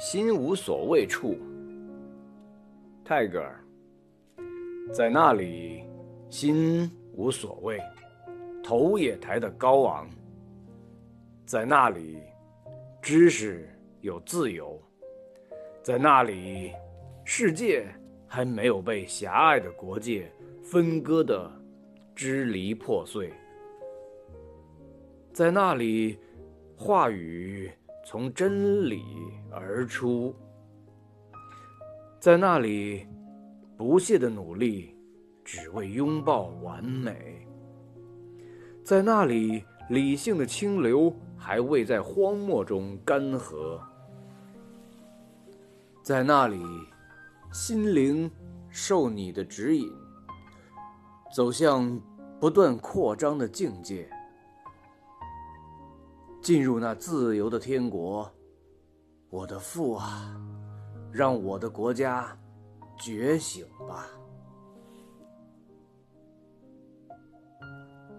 心无所谓处。泰戈尔，在那里，心无所谓，头也抬得高昂。在那里，知识有自由。在那里，世界还没有被狭隘的国界分割的支离破碎。在那里，话语从真理而出。在那里，不懈的努力只为拥抱完美。在那里，理性的清流还未在荒漠中干涸。在那里，心灵受你的指引，走向不断扩张的境界，进入那自由的天国。我的父啊！让我的国家觉醒吧。